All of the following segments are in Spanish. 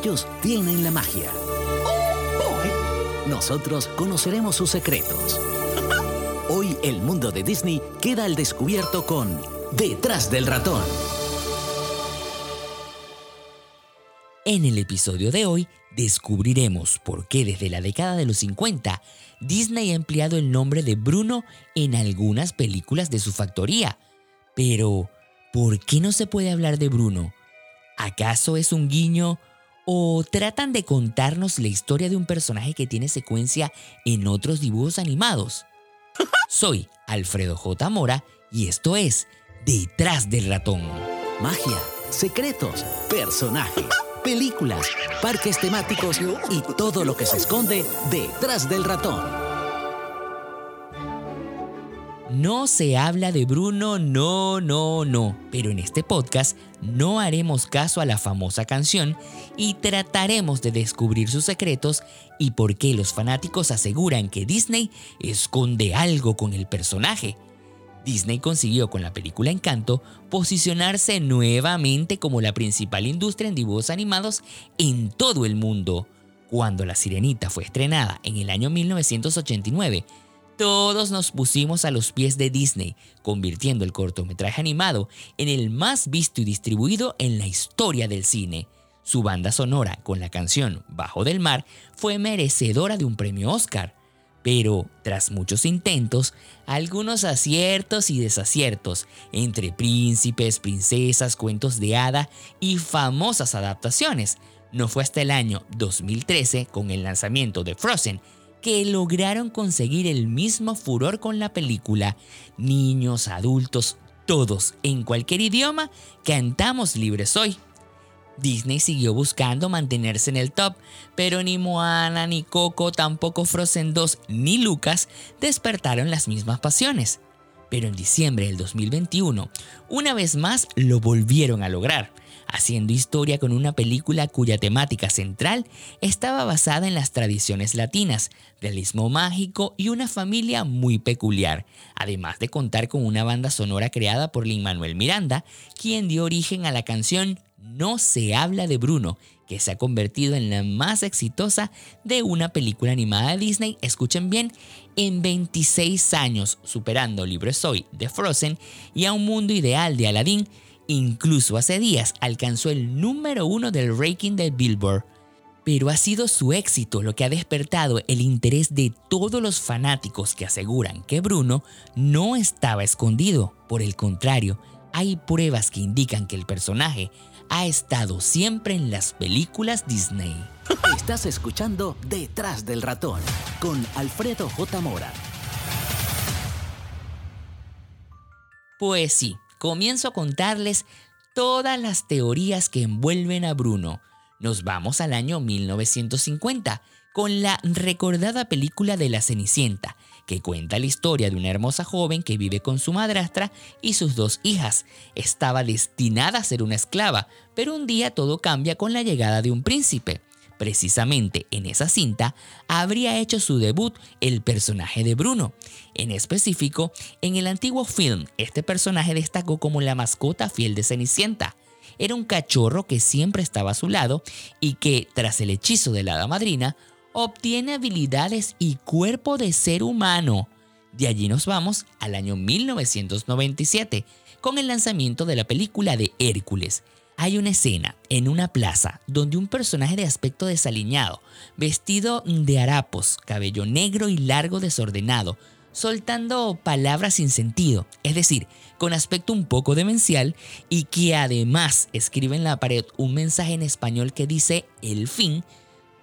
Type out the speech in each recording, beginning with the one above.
Ellos tienen la magia. Nosotros conoceremos sus secretos. Hoy el mundo de Disney queda al descubierto con Detrás del ratón. En el episodio de hoy descubriremos por qué desde la década de los 50 Disney ha empleado el nombre de Bruno en algunas películas de su factoría. Pero, ¿por qué no se puede hablar de Bruno? ¿Acaso es un guiño o tratan de contarnos la historia de un personaje que tiene secuencia en otros dibujos animados? Soy Alfredo J. Mora y esto es Detrás del ratón. Magia, secretos, personajes, películas, parques temáticos y todo lo que se esconde detrás del ratón. No se habla de Bruno, no, no, no. Pero en este podcast no haremos caso a la famosa canción y trataremos de descubrir sus secretos y por qué los fanáticos aseguran que Disney esconde algo con el personaje. Disney consiguió con la película Encanto posicionarse nuevamente como la principal industria en dibujos animados en todo el mundo. Cuando La Sirenita fue estrenada en el año 1989, todos nos pusimos a los pies de Disney, convirtiendo el cortometraje animado en el más visto y distribuido en la historia del cine. Su banda sonora con la canción Bajo del Mar fue merecedora de un premio Oscar. Pero, tras muchos intentos, algunos aciertos y desaciertos, entre príncipes, princesas, cuentos de hada y famosas adaptaciones, no fue hasta el año 2013, con el lanzamiento de Frozen, que lograron conseguir el mismo furor con la película. Niños, adultos, todos, en cualquier idioma, cantamos libres hoy. Disney siguió buscando mantenerse en el top, pero ni Moana, ni Coco, tampoco Frozen 2, ni Lucas despertaron las mismas pasiones. Pero en diciembre del 2021, una vez más lo volvieron a lograr haciendo historia con una película cuya temática central estaba basada en las tradiciones latinas, realismo mágico y una familia muy peculiar, además de contar con una banda sonora creada por Lin Manuel Miranda, quien dio origen a la canción No se habla de Bruno, que se ha convertido en la más exitosa de una película animada de Disney, escuchen bien, en 26 años, superando Libre Soy de Frozen y a un mundo ideal de Aladdin, Incluso hace días alcanzó el número uno del ranking del Billboard. Pero ha sido su éxito lo que ha despertado el interés de todos los fanáticos que aseguran que Bruno no estaba escondido. Por el contrario, hay pruebas que indican que el personaje ha estado siempre en las películas Disney. Estás escuchando Detrás del ratón con Alfredo J. Mora. Pues sí, comienzo a contarles todas las teorías que envuelven a Bruno. Nos vamos al año 1950 con la recordada película de La Cenicienta, que cuenta la historia de una hermosa joven que vive con su madrastra y sus dos hijas. Estaba destinada a ser una esclava, pero un día todo cambia con la llegada de un príncipe. Precisamente en esa cinta habría hecho su debut el personaje de Bruno. En específico, en el antiguo film, este personaje destacó como la mascota fiel de Cenicienta. Era un cachorro que siempre estaba a su lado y que, tras el hechizo de la hada madrina, obtiene habilidades y cuerpo de ser humano. De allí nos vamos al año 1997, con el lanzamiento de la película de Hércules, hay una escena en una plaza donde un personaje de aspecto desaliñado, vestido de harapos, cabello negro y largo desordenado, soltando palabras sin sentido, es decir, con aspecto un poco demencial y que además escribe en la pared un mensaje en español que dice el fin,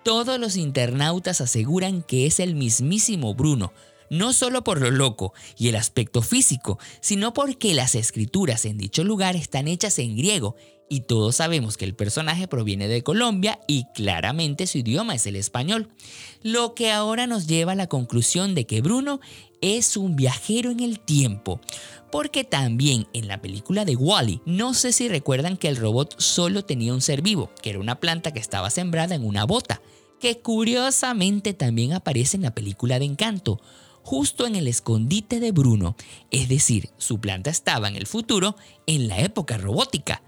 todos los internautas aseguran que es el mismísimo Bruno, no solo por lo loco y el aspecto físico, sino porque las escrituras en dicho lugar están hechas en griego y todos sabemos que el personaje proviene de Colombia y claramente su idioma es el español. Lo que ahora nos lleva a la conclusión de que Bruno es un viajero en el tiempo. Porque también en la película de Wally, no sé si recuerdan que el robot solo tenía un ser vivo, que era una planta que estaba sembrada en una bota, que curiosamente también aparece en la película de Encanto justo en el escondite de Bruno, es decir, su planta estaba en el futuro, en la época robótica.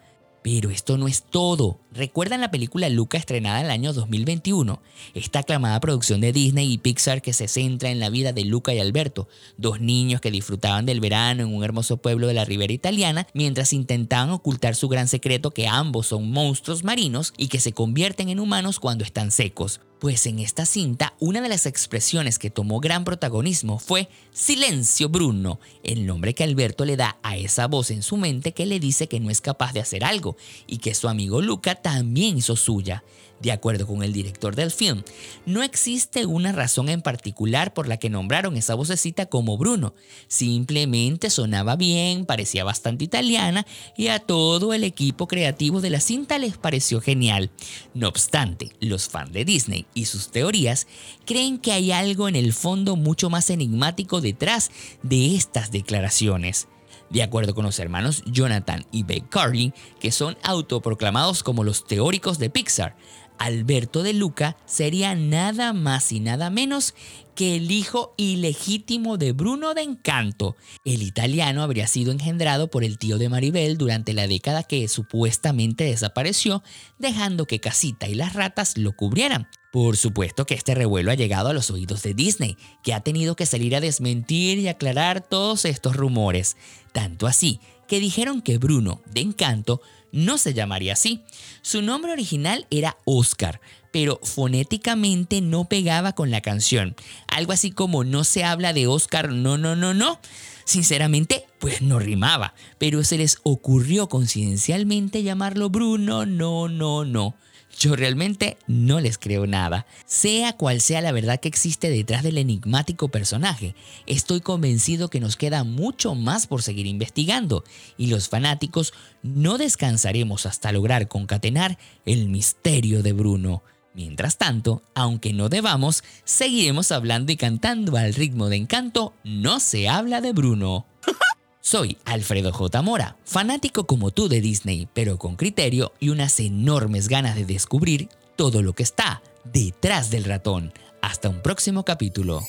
Pero esto no es todo. ¿Recuerdan la película Luca estrenada en el año 2021? Esta aclamada producción de Disney y Pixar que se centra en la vida de Luca y Alberto, dos niños que disfrutaban del verano en un hermoso pueblo de la ribera italiana mientras intentaban ocultar su gran secreto que ambos son monstruos marinos y que se convierten en humanos cuando están secos. Pues en esta cinta, una de las expresiones que tomó gran protagonismo fue Silencio Bruno, el nombre que Alberto le da a esa voz en su mente que le dice que no es capaz de hacer algo y que su amigo Luca también hizo suya. De acuerdo con el director del film, no existe una razón en particular por la que nombraron esa vocecita como Bruno. Simplemente sonaba bien, parecía bastante italiana y a todo el equipo creativo de la cinta les pareció genial. No obstante, los fans de Disney y sus teorías creen que hay algo en el fondo mucho más enigmático detrás de estas declaraciones. De acuerdo con los hermanos Jonathan y Beck Carlin, que son autoproclamados como los teóricos de Pixar, Alberto de Luca sería nada más y nada menos que el hijo ilegítimo de Bruno de Encanto. El italiano habría sido engendrado por el tío de Maribel durante la década que supuestamente desapareció, dejando que Casita y las ratas lo cubrieran. Por supuesto que este revuelo ha llegado a los oídos de Disney, que ha tenido que salir a desmentir y aclarar todos estos rumores. Tanto así que dijeron que Bruno, de Encanto, no se llamaría así. Su nombre original era Oscar, pero fonéticamente no pegaba con la canción. Algo así como no se habla de Oscar, no, no, no, no. Sinceramente, pues no rimaba, pero se les ocurrió coincidencialmente llamarlo Bruno, no, no, no. Yo realmente no les creo nada. Sea cual sea la verdad que existe detrás del enigmático personaje, estoy convencido que nos queda mucho más por seguir investigando y los fanáticos no descansaremos hasta lograr concatenar el misterio de Bruno. Mientras tanto, aunque no debamos, seguiremos hablando y cantando al ritmo de encanto No se habla de Bruno. Soy Alfredo J. Mora, fanático como tú de Disney, pero con criterio y unas enormes ganas de descubrir todo lo que está detrás del ratón. Hasta un próximo capítulo.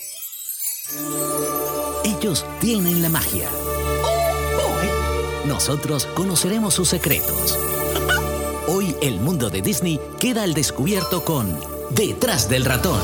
Ellos tienen la magia. Nosotros conoceremos sus secretos. Hoy el mundo de Disney queda al descubierto con Detrás del ratón.